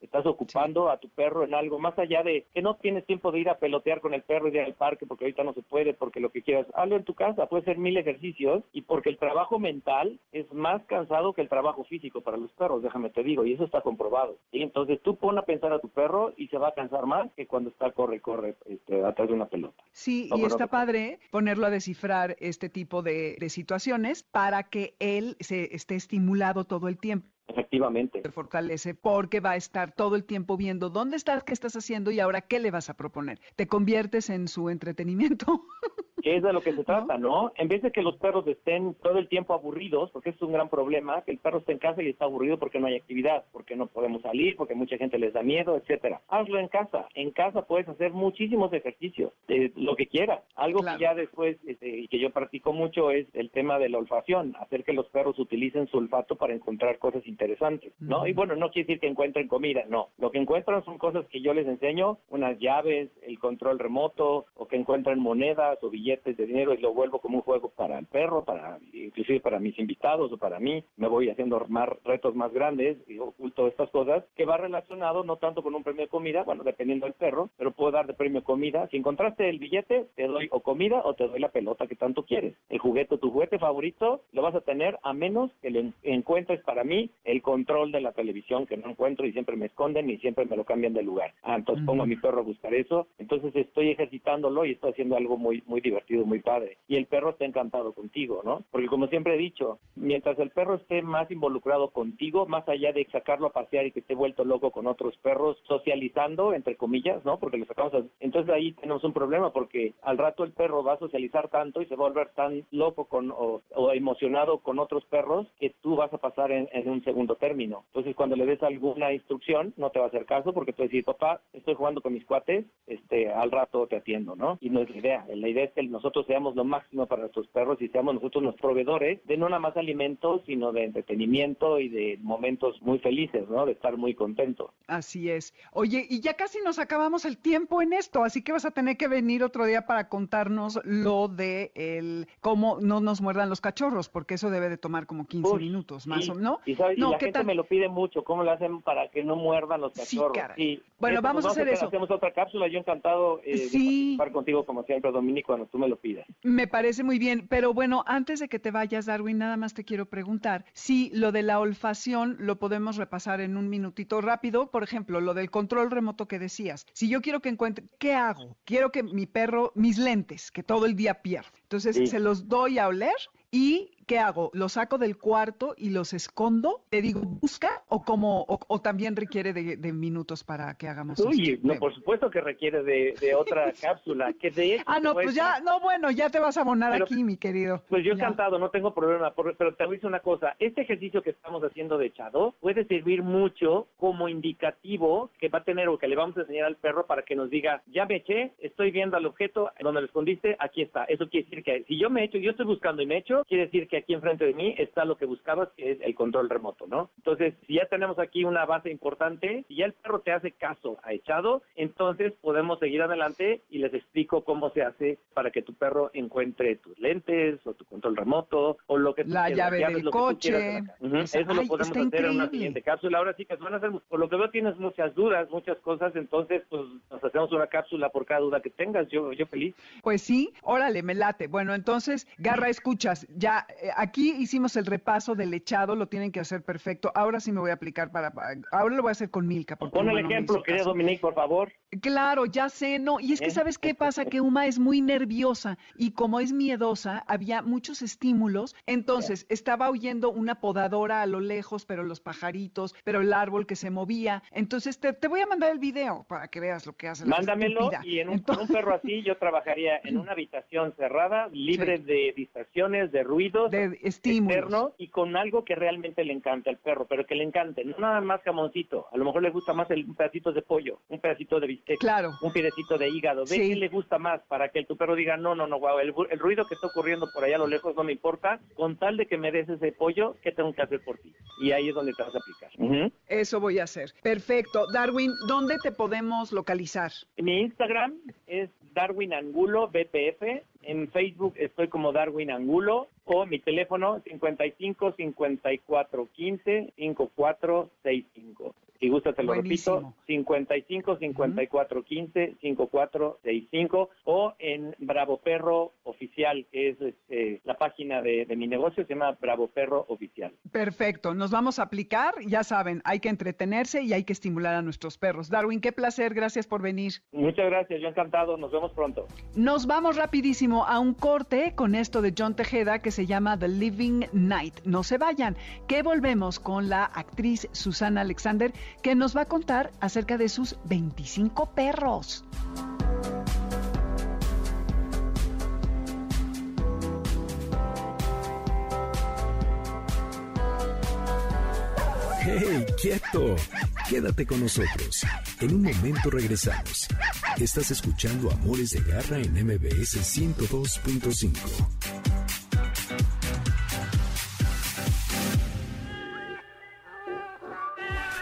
Estás ocupando a tu perro en algo más allá de que no tienes tiempo de ir a pelotear con el perro y ir al parque porque ahorita no se puede, porque lo que quieras, hazlo en tu casa, puede ser mil ejercicios y porque el trabajo mental es más cansado que el trabajo físico para los perros, déjame te digo, y eso está comprobado. Y entonces tú pon a pensar a tu perro y se va a cansar más que cuando está corre, corre este, atrás de una pelota. Sí, y está padre ponerlo a descifrar este tipo de, de situaciones para que él se esté estimulado todo el tiempo. Efectivamente. Se fortalece porque va a estar todo el tiempo viendo dónde estás, qué estás haciendo y ahora qué le vas a proponer. Te conviertes en su entretenimiento. que es de lo que se trata, ¿no? En vez de que los perros estén todo el tiempo aburridos, porque es un gran problema, que el perro esté en casa y está aburrido porque no hay actividad, porque no podemos salir, porque mucha gente les da miedo, etcétera. Hazlo en casa. En casa puedes hacer muchísimos ejercicios, lo que quieras. Algo que ya después, este, y que yo practico mucho, es el tema de la olfacción, hacer que los perros utilicen su olfato para encontrar cosas interesantes, ¿no? Y bueno, no quiere decir que encuentren comida, no. Lo que encuentran son cosas que yo les enseño, unas llaves, el control remoto, o que encuentran monedas o billetes de dinero y lo vuelvo como un juego para el perro, para inclusive para mis invitados o para mí. Me voy haciendo más retos más grandes y oculto estas cosas que va relacionado no tanto con un premio de comida, bueno, dependiendo del perro, pero puedo dar de premio comida. Si encontraste el billete, te doy o comida o te doy la pelota que tanto quieres. El juguete, tu juguete favorito, lo vas a tener a menos que le encuentres para mí el control de la televisión que no encuentro y siempre me esconden y siempre me lo cambian de lugar. Ah, entonces pongo a mi perro a buscar eso. Entonces estoy ejercitándolo y estoy haciendo algo muy, muy divertido muy padre. Y el perro está encantado contigo, ¿no? Porque como siempre he dicho, mientras el perro esté más involucrado contigo, más allá de sacarlo a pasear y que esté vuelto loco con otros perros, socializando, entre comillas, ¿no? Porque le sacamos a... Entonces ahí tenemos un problema porque al rato el perro va a socializar tanto y se va a volver tan loco con, o, emocionado con otros perros que tú vas a pasar en, un segundo término. Entonces cuando le des alguna instrucción, no te va a hacer caso porque tú decís, papá, estoy jugando con mis cuates, este, al rato te atiendo, ¿no? Y no es la idea. La idea es que nosotros seamos lo máximo para nuestros perros y seamos nosotros los proveedores de no nada más alimentos, sino de entretenimiento y de momentos muy felices, ¿no? De estar muy contentos. Así es. Oye, y ya casi nos acabamos el tiempo en esto, así que vas a tener que venir otro día para contarnos lo de el cómo no nos muerdan los cachorros, porque eso debe de tomar como 15 minutos más o menos. Y, sabes, la gente me lo pide mucho, ¿cómo lo hacen para que no muerdan los cachorros? Sí, Bueno, vamos a hacer eso. Hacemos otra cápsula, yo encantado eh, de participar contigo como siempre, Dominico, cuando tú me lo pidas. Me parece muy bien, pero bueno, antes de que te vayas, Darwin, nada más te quiero preguntar si lo de la olfacción lo podemos repasar en un minutito rápido. Por ejemplo, lo del control remoto que decías. Si yo quiero que encuentre, ¿qué hago? Quiero que mi perro, mis lentes, que todo el día pierde. Entonces, se los doy a oler y ¿qué hago? ¿Lo saco del cuarto y los escondo? ¿Te digo, busca o como o, también requiere de, minutos para que hagamos Uy, no, por supuesto que requiere de, otra cápsula. Que de ah, no, pues ya, no, bueno, ya te vas a abonar aquí, mi querido. Pues yo he encantado, no tengo problema, pero te voy a decir una cosa. Este ejercicio que estamos haciendo de echado puede servir mucho como indicativo que va a tener o que le vamos a enseñar al perro para que nos diga, ya me eché, estoy viendo al objeto, donde lo escondiste, aquí está. Eso quiere decir que si yo me echo, yo estoy buscando y me echo, quiere decir que aquí enfrente de mí está lo que buscabas, que es el control remoto, ¿no? Entonces, si ya tenemos aquí una base importante, si ya el perro te hace caso a echado, entonces podemos seguir adelante y les explico cómo se hace para que tu perro encuentre tus lentes o tu control remoto o lo que tú La llave del coche. Eso lo podemos hacer en una siguiente cápsula. Ahora sí que van a hacer, por lo que veo tienes muchas dudas, muchas cosas, entonces pues nos hacemos una cápsula por cada duda que tengas. Yo, yo feliz. Pues sí, órale, me late. Bueno, entonces, Garra, escuchas, ya aquí hicimos el repaso del echado, lo tienen que hacer perfecto. Ahora sí me voy a aplicar para, ahora lo voy a hacer con Milka. Pon el ejemplo, querida Dominique, por favor. Claro, ya sé, no, y es que sabes qué pasa, que Uma es muy nerviosa y como es miedosa, había muchos estímulos, entonces estaba oyendo una podadora a lo lejos, pero los pajaritos, pero el árbol que se movía. Entonces te, voy a mandar el video para que veas lo que hace. Mándamelo la y en un, un perro así yo trabajaría en una habitación cerrada, libre de distracciones, de ruidos, de estímulos y con algo que realmente le encanta al perro, pero que le encante, no nada más jamoncito, a lo mejor le gusta más el, un pedacito de pollo, un pedacito de bistec, claro. un piedecito de hígado, ve qué le gusta más para que tu perro diga, no, no, no, wow, el, ruido que está ocurriendo por allá a lo lejos no me importa, con tal de que me des ese pollo, ¿qué tengo que hacer por ti? Y ahí es donde te vas a aplicar. Eso voy a hacer. Perfecto. Darwin, ¿dónde te podemos localizar? Mi Instagram es Darwin Angulo BPF. En Facebook estoy como Darwin Angulo o mi teléfono 55 54 15 5465. Si gusta, te lo repito, 55 54 15 5465 o en Bravo Perro Oficial, que es este, la página de, mi negocio, se llama Bravo Perro Oficial. Perfecto, nos vamos a aplicar, ya saben, hay que entretenerse y hay que estimular a nuestros perros. Darwin, qué placer, gracias por venir. Muchas gracias, yo encantado, nos vemos pronto. Nos vamos rapidísimo a un corte con esto de John Tejeda que se llama The Living Night. No se vayan, que volvemos con la actriz Susana Alexander que nos va a contar acerca de sus 25 perros. ¡Hey, quieto! Quédate con nosotros. En un momento regresamos. Estás escuchando Amores de Garra en MBS 102.5.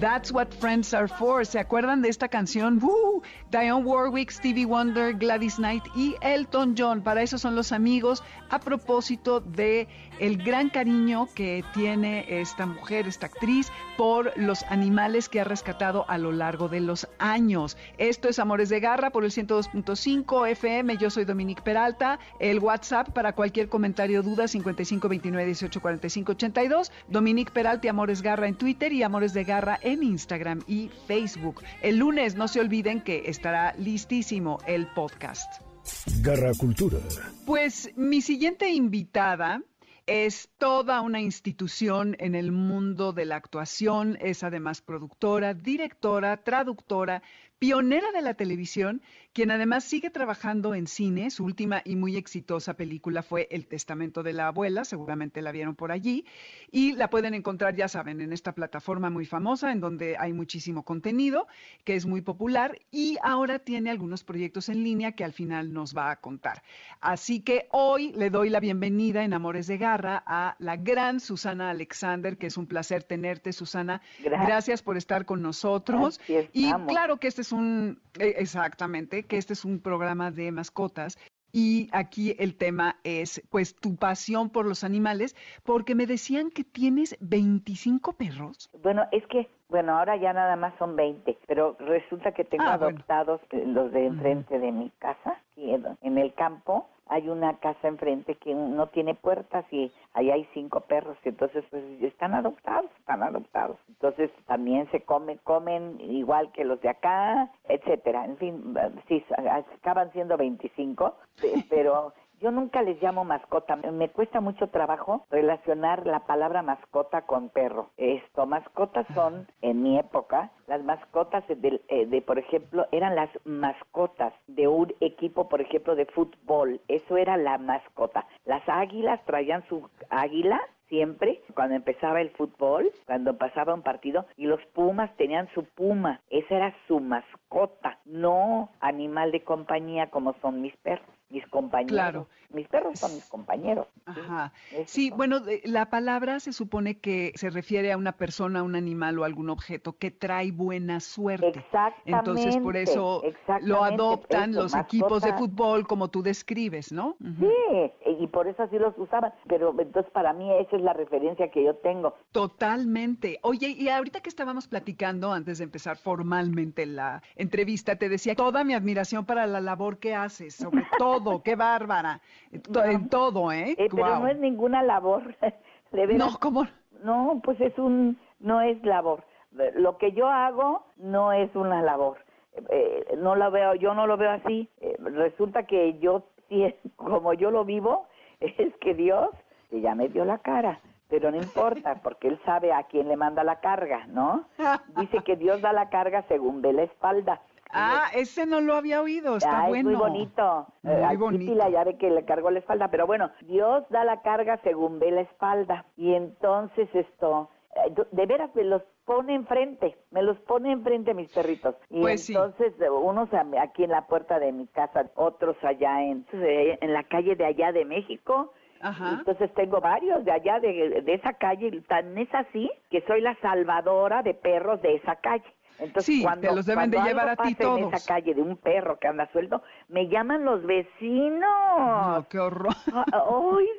That's What Friends Are For. ¿Se acuerdan de esta canción? ¡Uh! Dionne Warwick, Stevie Wonder, Gladys Knight y Elton John. Para eso son los amigos. A propósito de el gran cariño que tiene esta mujer, esta actriz, por los animales que ha rescatado a lo largo de los años. Esto es Amores de Garra por el 102.5 FM. Yo soy Dominique Peralta. El WhatsApp para cualquier comentario, duda 55 29 18 45 82. Dominique Peralta, Amores Garra en Twitter y Amores de Garra en Instagram y Facebook. El lunes no se olviden que estará listísimo el podcast. Garra Cultura. Pues mi siguiente invitada es toda una institución en el mundo de la actuación, es además productora, directora, traductora, pionera de la televisión, quien además sigue trabajando en cine. Su última y muy exitosa película fue El Testamento de la Abuela, seguramente la vieron por allí, y la pueden encontrar, ya saben, en esta plataforma muy famosa, en donde hay muchísimo contenido, que es muy popular, y ahora tiene algunos proyectos en línea que al final nos va a contar. Así que hoy le doy la bienvenida en Amores de Garra a la gran Susana Alexander, que es un placer tenerte, Susana. Gracias, por estar con nosotros. Y claro que este es un, e, que este es un programa de mascotas. Y aquí el tema es, pues, tu pasión por los animales, porque me decían que tienes 25 perros. Bueno, es que, bueno, ahora ya nada más son 20, pero resulta que tengo ah, adoptados los de enfrente de mi casa, en el campo, hay una casa enfrente que no tiene puertas y ahí hay cinco perros, entonces pues están adoptados, están adoptados. Entonces también se comen, comen igual que los de acá, etcétera. En fin, sí, acaban siendo 25, pero yo nunca les llamo mascota. Me cuesta mucho trabajo relacionar la palabra mascota con perro. Esto, mascotas son, en mi época, las mascotas de, eh, de, por ejemplo, eran las mascotas de un equipo, por ejemplo, de fútbol. Eso era la mascota. Las águilas traían su águila siempre cuando empezaba el fútbol, cuando pasaba un partido, y los pumas tenían su puma, esa era su mascota, no animal de compañía como son mis perros mis compañeros. Claro. Mis perros son mis compañeros. Ajá. Sí, bueno, la palabra se supone que se refiere a una persona, un animal o algún objeto que trae buena suerte. Exactamente. Entonces, por eso lo adoptan los equipos de fútbol como tú describes, ¿no? Sí, y por eso así los usaban. Pero entonces para mí esa es la referencia que yo tengo. Totalmente. Oye, y ahorita que estábamos platicando antes de empezar formalmente la entrevista, te decía toda mi admiración para la labor que haces, sobre todo qué bárbara. En todo, ¿eh? eh pero no es ninguna labor. no, ¿cómo? No, pues es un, no es labor. Lo que yo hago no es una labor. Eh, no lo veo, yo no lo veo así. Eh, resulta que yo, como yo lo vivo, es que Dios ya me dio la cara pero no importa, porque él sabe a quién le manda la carga, ¿no? Dice que Dios da la carga según ve la espalda. Ah, ese no lo había oído, está bueno. muy bonito. Muy eh, bonito. la llave que le cargó la espalda, pero bueno, Dios da la carga según ve la espalda. Y entonces esto, eh, de veras me los pone enfrente, me los pone enfrente mis perritos. Y pues entonces eh, unos aquí en la puerta de mi casa, otros allá en, en la calle de allá de México. Ajá. Entonces tengo varios de allá de, de esa calle, tan es así que soy la salvadora de perros de esa calle. Entonces, sí, cuando, te los deben de llevar a ti todos. en esa calle de un perro que anda suelto, me llaman los vecinos. No, qué horror. Ah, oiga,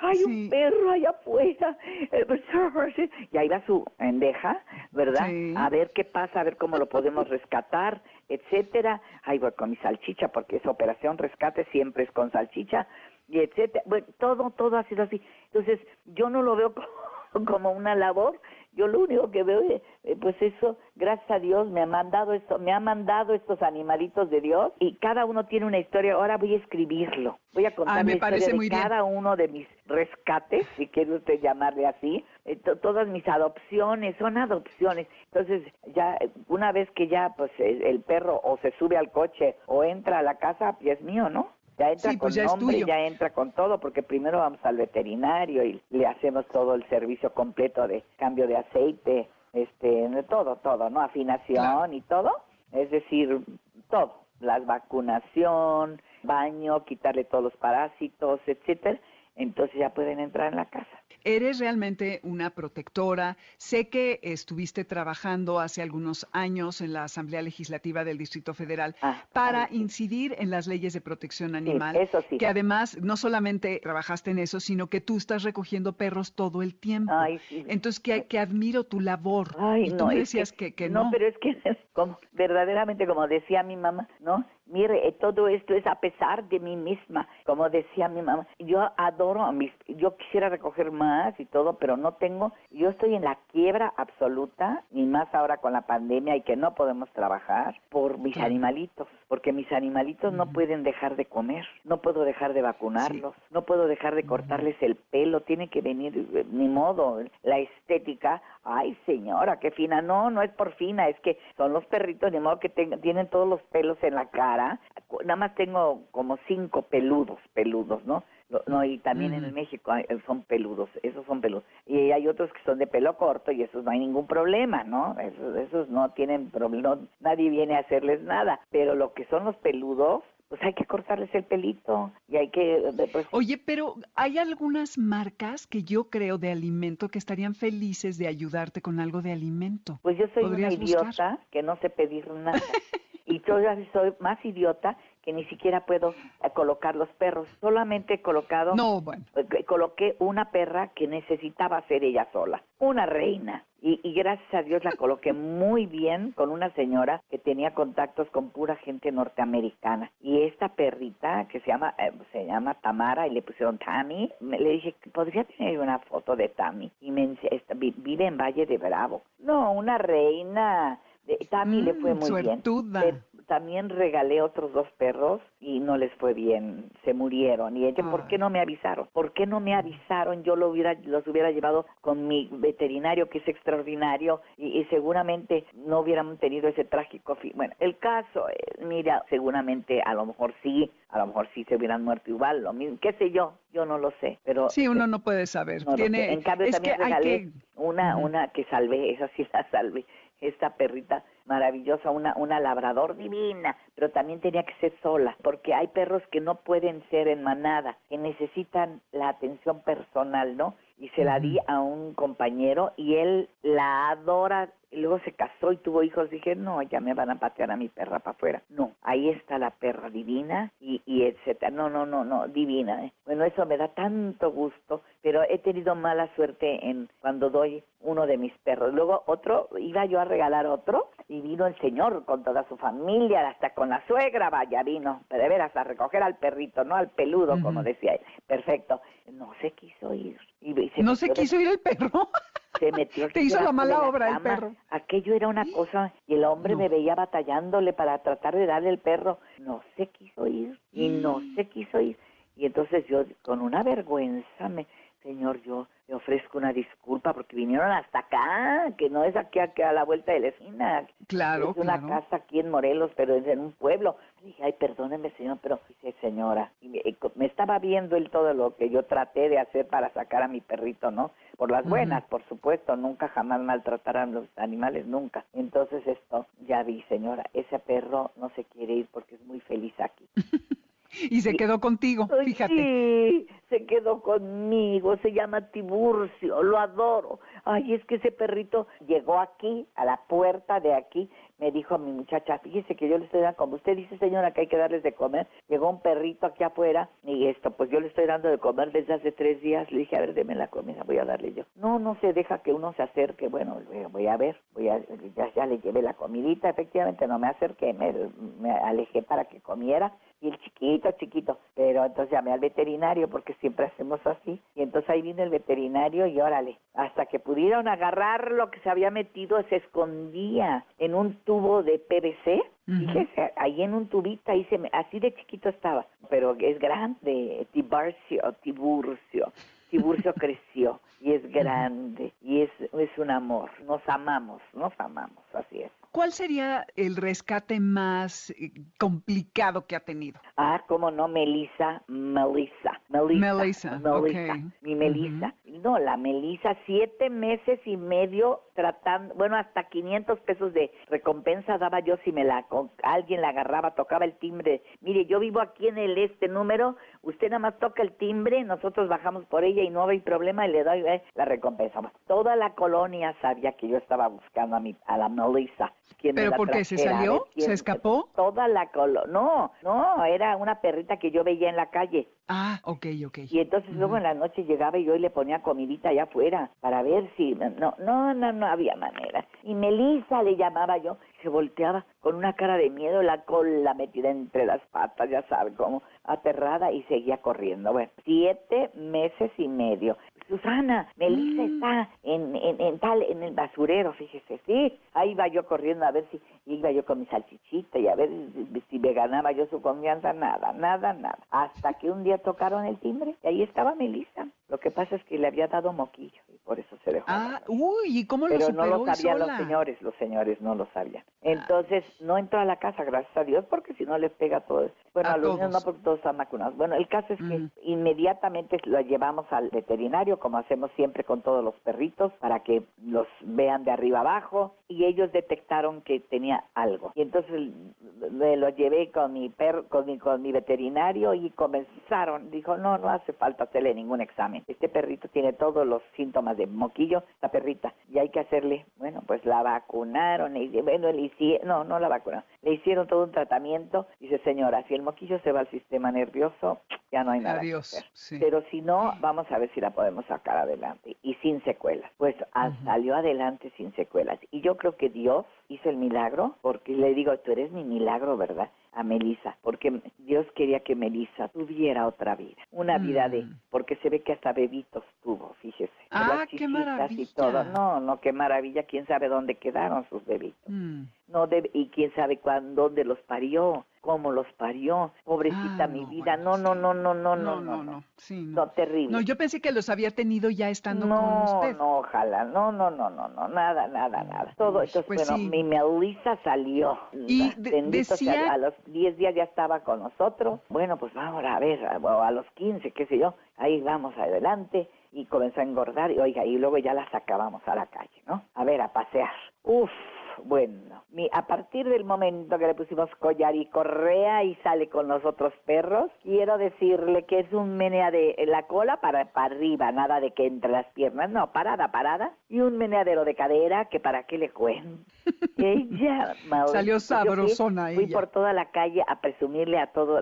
hay un perro allá afuera. Y ahí va su endeja, ¿verdad? A ver qué pasa, a ver cómo lo podemos rescatar, etcétera. Ahí voy con mi salchicha, porque esa operación rescate siempre es con salchicha, y etcétera. Bueno, todo, todo ha sido así. Entonces, yo no lo veo como una labor, yo lo único que veo es, eh, pues eso, gracias a Dios me ha mandado esto, me ha mandado estos animalitos de Dios y cada uno tiene una historia. Ahora voy a escribirlo. Voy a contar me la parece de muy cada uno de mis rescates, si quiere usted llamarle así. Eh, todas mis adopciones son adopciones. Entonces, ya una vez que ya pues el perro o se sube al coche o entra a la casa, pues es mío, ¿no? Ya entra con pues nombre, ya entra con todo, porque primero vamos al veterinario y le hacemos todo el servicio completo de cambio de aceite, este, todo, todo, ¿no? Afinación y todo. Es decir, todo. La vacunación, baño, quitarle todos los parásitos, etcétera. Entonces ya pueden entrar en la casa. Eres realmente una protectora. Sé que estuviste trabajando hace algunos años en la Asamblea Legislativa del Distrito Federal ah, para incidir en las leyes de protección animal. eso sí. Que además no solamente trabajaste en eso, sino que tú estás recogiendo perros todo el tiempo. Ay, sí. Entonces, que, que admiro tu labor. Ay, y tú me decías que, que, no. No, pero es que como, verdaderamente, como decía mi mamá, ¿no? Mire, eh, todo esto es a pesar de mí misma, como decía mi mamá. Yo adoro a mis, yo quisiera recoger más y todo, pero no tengo, yo estoy en la quiebra absoluta, ni más ahora con la pandemia y que no podemos trabajar por mis animalitos, porque mis animalitos no pueden dejar de comer, no puedo dejar de vacunarlos, no puedo dejar de cortarles el pelo, tiene que venir, eh, ni modo, la estética, ay señora, qué fina, no, no es por fina, es que son los perritos, ni modo que tienen todos los pelos en la cara, nada más tengo como cinco peludos, peludos, ¿no? No, y también en México son peludos, esos son peludos. Y hay otros que son de pelo corto y esos no hay ningún problema, ¿no? Esos, esos no tienen problema, nadie viene a hacerles nada. Pero lo que son los peludos, pues hay que cortarles el pelito y hay que... Pues Oye, pero hay algunas marcas que yo creo de alimento que estarían felices de ayudarte con algo de alimento. Pues yo soy una idiota que no sé pedir nada. y yo ya soy más idiota que ni siquiera puedo eh, colocar los perros. Solamente he colocado, no, bueno. Eh, coloqué una perra que necesitaba ser ella sola, una reina. Y, y, gracias a Dios la coloqué muy bien con una señora que tenía contactos con pura gente norteamericana. Y esta perrita que se llama eh, se llama Tamara y le pusieron Tammy, le dije, ¿podría tener una foto de Tammy? Y me esta, vive en Valle de Bravo. No, una reina. De, Tammy le fue mm, muy bien también regalé otros dos perros y no les fue bien, se murieron. Y ella, ¿por qué no me avisaron? ¿Por qué no me avisaron? Yo lo hubiera, los hubiera llevado con mi veterinario, que es extraordinario, y, seguramente no hubieran tenido ese trágico fin. Bueno, el caso, mira, seguramente a lo mejor sí, a lo mejor sí se hubieran muerto igual, lo mismo, qué sé yo, yo no lo sé, pero... Sí, uno no puede saber. Tiene, En cambio, también regalé una, una que salvé, esa sí la salvé, esta perrita maravillosa, una, una labrador divina, pero también tenía que ser sola, porque hay perros que no pueden ser en manada, que necesitan la atención personal, ¿no? Y se la di a un compañero y él la adora y luego se casó y tuvo hijos, dije, no, ya me van a patear a mi perra para afuera. No, ahí está la perra divina y, y etcétera. No, no, no, no, divina. ¿eh? Bueno, eso me da tanto gusto, pero he tenido mala suerte en cuando doy uno de mis perros. Luego otro, iba yo a regalar otro y vino el señor con toda su familia, hasta con la suegra, vaya, vino, pero de veras, a recoger al perrito, no al peludo, como decía él. Perfecto. No se quiso ir. Y ¿No se quiso ir el perro? se metió. Te hizo la mala obra el perro. Aquello era una cosa y el hombre me veía batallándole para tratar de darle el perro. No se quiso ir y no se quiso ir. Y entonces yo con una vergüenza me, señor, yo le ofrezco una disculpa porque vinieron hasta acá, que no es aquí, a la vuelta de la esquina. Claro, Es una casa aquí en Morelos, pero es en un pueblo. dije, ay, perdóneme, señor, pero dice, señora, y me, estaba viendo él todo lo que yo traté de hacer para sacar a mi perrito, ¿no? Por las buenas, por supuesto, nunca jamás maltratar a los animales, nunca. Entonces esto, ya vi, señora, ese perro no se quiere ir porque es muy feliz aquí. y se quedó contigo, fíjate. Sí, se quedó conmigo, se llama Tiburcio, lo adoro. Ay, es que ese perrito llegó aquí, a la puerta de aquí, me dijo a mi muchacha, fíjese que yo le estoy dando, como usted dice señora que hay que darles de comer, llegó un perrito aquí afuera y esto, pues yo le estoy dando de comer desde hace tres días, le dije, a ver, deme la comida, voy a darle yo. No, no se deja que uno se acerque, bueno, voy a ver, voy a, ya, ya le llevé la comidita, efectivamente no me acerqué, me, me alejé para que comiera y el chiquito, chiquito, pero entonces llamé al veterinario porque siempre hacemos así. Y entonces ahí vino el veterinario y órale, hasta que pudieron agarrar lo que se había metido se escondía en un tubo de PVC Fíjese, ahí en un tubito, ahí se me, así de chiquito estaba, pero es grande, Tiburcio, Tiburcio, Tiburcio creció y es grande y es, es un amor, nos amamos, nos amamos, así es. ¿Cuál sería el rescate más eh, complicado que ha tenido? Ah, cómo no, Melissa, Melissa, Melissa, Melissa, mi Melissa. No, la Melissa, siete meses y medio tratando, bueno, hasta 500 pesos de recompensa daba yo si me la, alguien la agarraba, tocaba el timbre. Mire, yo vivo aquí en el este número, usted nada más toca el timbre, nosotros bajamos por ella y no hay problema y le doy eh, la recompensa. Toda la colonia sabía que yo estaba buscando a, mi, a la Melissa. ¿Pero por qué? ¿Se salió? ¿Se escapó? Toda la colonia. No, no, era una perrita que yo veía en la calle. Ah, ok, ok. Y entonces luego en la noche llegaba y yo y le ponía comidita allá afuera para ver si... No, no, no, no había manera. Y Melissa le llamaba yo, se volteaba con una cara de miedo, la cola metida entre las patas, ya sabe cómo, aterrada y seguía corriendo. Bueno, siete meses y medio. Susana, Melissa mm. está en, en, tal, en el basurero, fíjese, sí. Ahí iba yo corriendo a ver si iba yo con mi salchichita y a ver si me ganaba yo su confianza, nada, nada, nada. Hasta que un día tocaron el timbre y ahí estaba Melissa. Lo que pasa es que le había dado moquillo y por eso se dejó. Ah, uy, ¿y cómo lo Pero no lo sabían los señores, los señores no lo sabían. Entonces no entró a la casa, gracias a Dios, porque si no les pega todo. Bueno, a, los niños no, porque todos están vacunados. Bueno, el caso es que mm. inmediatamente lo llevamos al veterinario, como hacemos siempre con todos los perritos, para que los vean de arriba abajo, y ellos detectaron que tenía algo. Y entonces me lo llevé con mi perro, con mi, con mi veterinario y comenzaron, dijo, no, no hace falta hacerle ningún examen. Este perrito tiene todos los síntomas de moquillo, la perrita, y hay que hacerle, bueno, pues la vacunaron, y bueno, le hicieron, no, no la vacunaron, le hicieron todo un tratamiento, dice, señora, si el moquillo se va al sistema nervioso, ya no hay nada Adiós, que hacer. Pero si no, vamos a ver si la podemos sacar adelante, y sin secuelas. Pues ah, salió adelante sin secuelas. Y yo creo que Dios hizo el milagro, porque le digo, tú eres mi milagro, ¿verdad? a Melissa, porque Dios quería que Melissa tuviera otra vida, una vida de, mm. porque se ve que hasta bebitos tuvo, fíjese. Ah, qué maravilla. Y todo. No, no, qué maravilla, quién sabe dónde quedaron sus bebitos. Mm. No debe, y quién sabe cuándo, dónde los parió, cómo los parió, pobrecita ah, mi vida, no, no, no, no, no, no, no, no, sí, no, terrible. No, yo pensé que los había tenido ya estando con usted. No, ojalá, no, no, no, no, no, nada, nada, nada. Todo esto, pues bueno, mi Melissa salió. Y decía... a los 10 días ya estaba con nosotros. Bueno, pues vamos a ver, a, a los 15, qué sé yo, ahí vamos adelante y comenzó a engordar y oiga, y luego ya la sacábamos a la calle, ¿no? A ver, a pasear. Uf, bueno, mi, a partir del momento que le pusimos collar y correa y sale con los otros perros, quiero decirle que es un menea de la cola para, para arriba, nada de que entre las piernas, no, parada, parada, y un meneadero de cadera que para qué le cuento. Ella, Salió sabrosona fui, fui por toda la calle a presumirle a todo,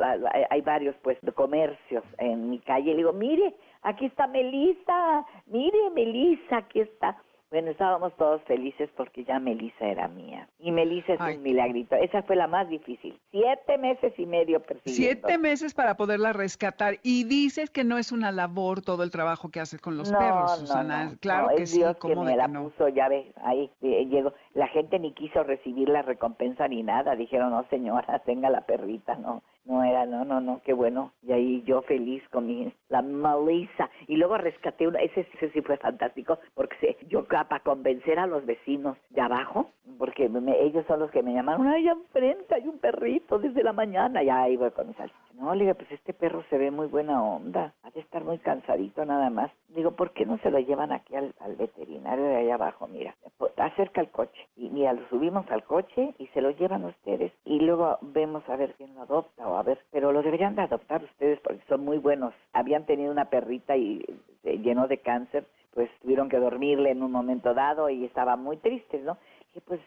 hay varios pues comercios en mi calle, le digo, mire, aquí está Melissa, mire Melissa, aquí está. Bueno, estábamos todos felices porque ya Melissa era mía. Y Melissa es un milagrito. Esa fue la más difícil. Siete meses y medio persiguiendo. Siete meses para poderla rescatar. Y dices que no es una labor todo el trabajo que haces con los perros, Susana. No, claro que sí. Dios que me la puso, ya ves, ahí eh, llegó. La gente ni quiso recibir la recompensa ni nada. Dijeron, no señora, tenga la perrita, no no era, no, no, no, qué bueno. Y ahí yo feliz con mi, la Melissa. Y luego rescaté una, ese, ese sí fue fantástico, porque se, yo para convencer a los vecinos de abajo, porque ellos son los que me llamaron, ay, enfrente hay un perrito desde la mañana, ya ahí voy con mi salsa. No, le pues este perro se ve muy buena onda, ha de estar muy cansadito nada más. Digo, ¿por qué no se lo llevan aquí al, veterinario de allá abajo? Mira, acerca el coche. Y mira, lo subimos al coche y se lo llevan ustedes. Y luego vemos a ver quién lo adopta o a ver, pero lo deberían de adoptar ustedes porque son muy buenos. Habían tenido una perrita y se llenó de cáncer, pues tuvieron que dormirle en un momento dado y estaba muy triste, ¿no? Y pues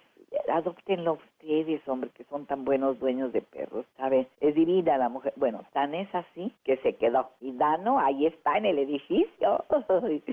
adoptenlo ustedes, hombre, que son tan buenos dueños de perros, ¿sabe? Es divina la mujer. Bueno, tan es así que se quedó. Y Dano ahí está en el edificio.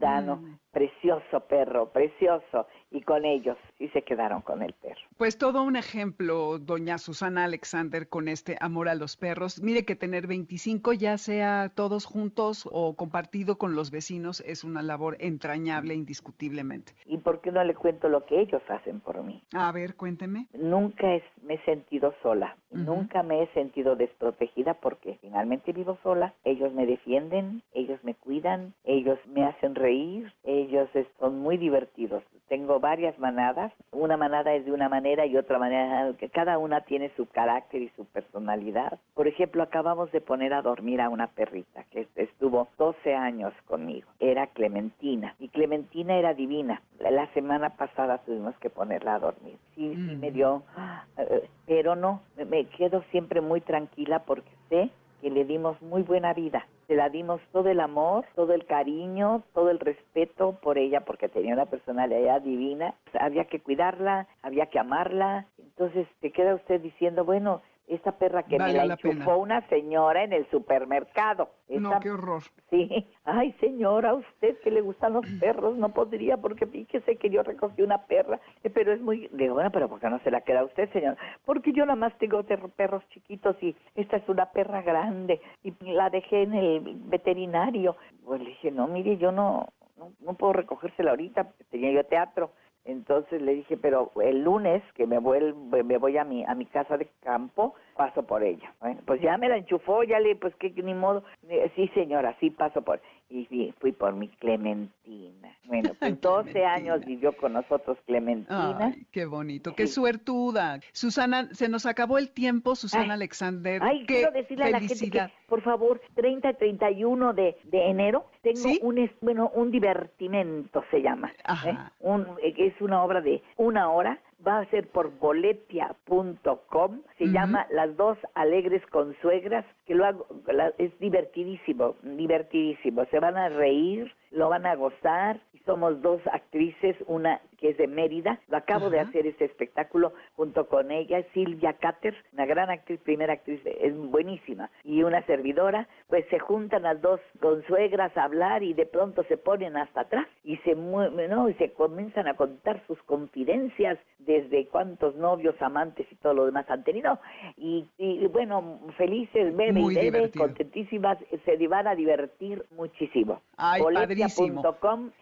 Dano, mm. precioso perro, precioso. Y con ellos sí se quedaron con el perro. Pues todo un ejemplo, doña Susana Alexander, con este amor a los perros. Mire que tener 25, ya sea todos juntos o compartido con los vecinos, es una labor entrañable indiscutiblemente. ¿Y por qué no le cuento lo que ellos hacen por mí? A ver, cuénteme. Nunca me he sentido sola, nunca me he sentido desprotegida porque finalmente vivo sola. Ellos me defienden, ellos me cuidan, ellos me hacen reír, ellos son muy divertidos. Tengo varias manadas, una manada es de una manera y otra manera, cada una tiene su carácter y su personalidad. Por ejemplo, acabamos de poner a dormir a una perrita que estuvo 12 años conmigo, era Clementina, y Clementina era divina. La semana pasada tuvimos que ponerla a dormir. Sí, sí me mm. dio, pero no, me quedo siempre muy tranquila porque sé que le dimos muy buena vida. Le la dimos todo el amor, todo el cariño, todo el respeto por ella, porque tenía una personalidad divina. Había que cuidarla, había que amarla. Entonces te queda usted diciendo, bueno, esta perra que me la, enchufó una señora en el supermercado. no, qué horror. Sí. Ay, señora, a usted que le gustan los perros, no podría, porque fíjese que yo recogí una perra, eh, pero es muy... Digo, bueno, pero ¿por qué no se la queda usted, señora? Porque yo nada más tengo perros chiquitos y esta es una perra grande y la dejé en el veterinario. Pues le dije, no, mire, yo no, no, no puedo recogérsela ahorita, tenía yo teatro. Entonces le dije, pero el lunes que me, vuelvo, me voy a mi, a mi casa de campo, paso por ella. Bueno, pues ya me la enchufó, ya le, pues que ni modo. Sí, señora, sí paso por y fui por mi Clementina. Bueno, pues 12 años vivió con nosotros Clementina. Ay, qué bonito, qué suertuda. Susana, se nos acabó el tiempo, Susana Alexander. Ay, quiero decirle a la gente que, por favor, 30 y 31 de, de enero tengo un, bueno, un divertimento, se llama. ¿eh? Un, es una obra de una hora va a ser por boletia.com, se llama Las dos alegres consuegras, que lo hago, es divertidísimo, divertidísimo, se van a reír, lo van a gozar, somos dos actrices, una que es de Mérida, lo acabo de hacer este espectáculo junto con ella, Silvia Cater, una gran actriz, primera actriz, es buenísima, y una servidora, pues se juntan las dos consuegras a hablar y de pronto se ponen hasta atrás y se mueven, ¿no? y se comienzan a contar sus confidencias desde cuántos novios, amantes y todo lo demás han tenido. Y, bueno, felices, bebe y bebe, contentísimas, se van a divertir muchísimo. Ay,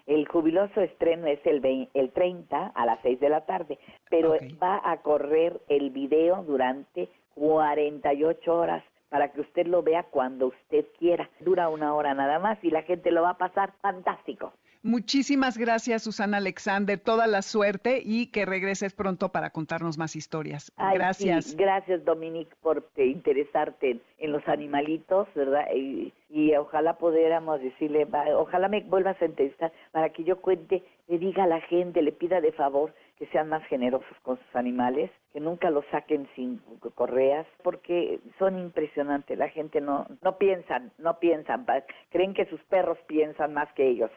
el jubiloso estreno es el, el 30 a las 6 de la tarde, pero va a correr el video durante 48 horas para que usted lo vea cuando usted quiera. Dura una hora nada más y la gente lo va a pasar fantástico. Muchísimas gracias, Susana Alexander. Toda la suerte y que regreses pronto para contarnos más historias. gracias. Gracias, Dominique, por interesarte en, los animalitos, ¿verdad? Y, y, ojalá pudiéramos decirle, ojalá me vuelvas a entrevistar para que yo cuente, le diga a la gente, le pida de favor que sean más generosos con sus animales, que nunca los saquen sin correas, porque son impresionantes. La gente no, no piensan, no piensan, creen que sus perros piensan más que ellos.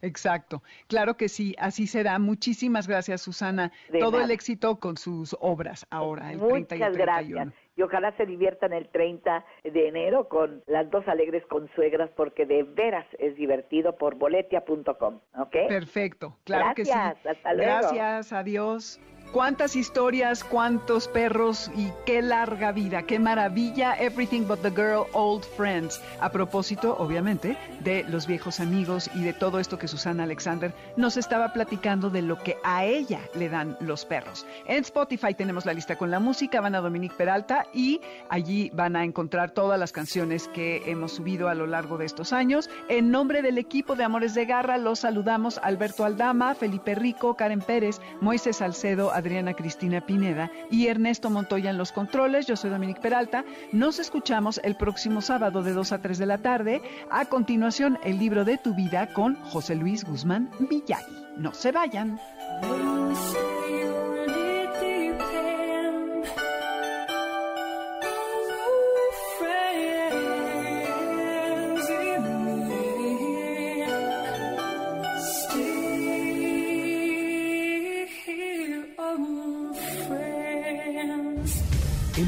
Exacto, claro que sí, así será. Muchísimas gracias, Susana. Todo el éxito con sus obras ahora, el Muchas 30 y el gracias y ojalá se diviertan el 30 de enero con las dos alegres consuegras porque de veras es divertido por boletia.com, ¿ok? Perfecto, claro que sí. Hasta luego. Gracias, adiós. Cuántas historias, cuántos perros y qué larga vida, qué maravilla. Everything but the girl, old friends. A propósito, obviamente, de los viejos amigos y de todo esto que Susana Alexander nos estaba platicando de lo que a ella le dan los perros. En Spotify tenemos la lista con la música, van a Dominique Peralta y allí van a encontrar todas las canciones que hemos subido a lo largo de estos años. En nombre del equipo de Amores de Garra, los saludamos Alberto Aldama, Felipe Rico, Karen Pérez, Moisés Salcedo, Adriana Cristina Pineda y Ernesto Montoya en los controles. Yo soy Dominique Peralta. Nos escuchamos el próximo sábado de 2 a 3 de la tarde. A continuación, el libro de tu vida con José Luis Guzmán Villagui. No se vayan.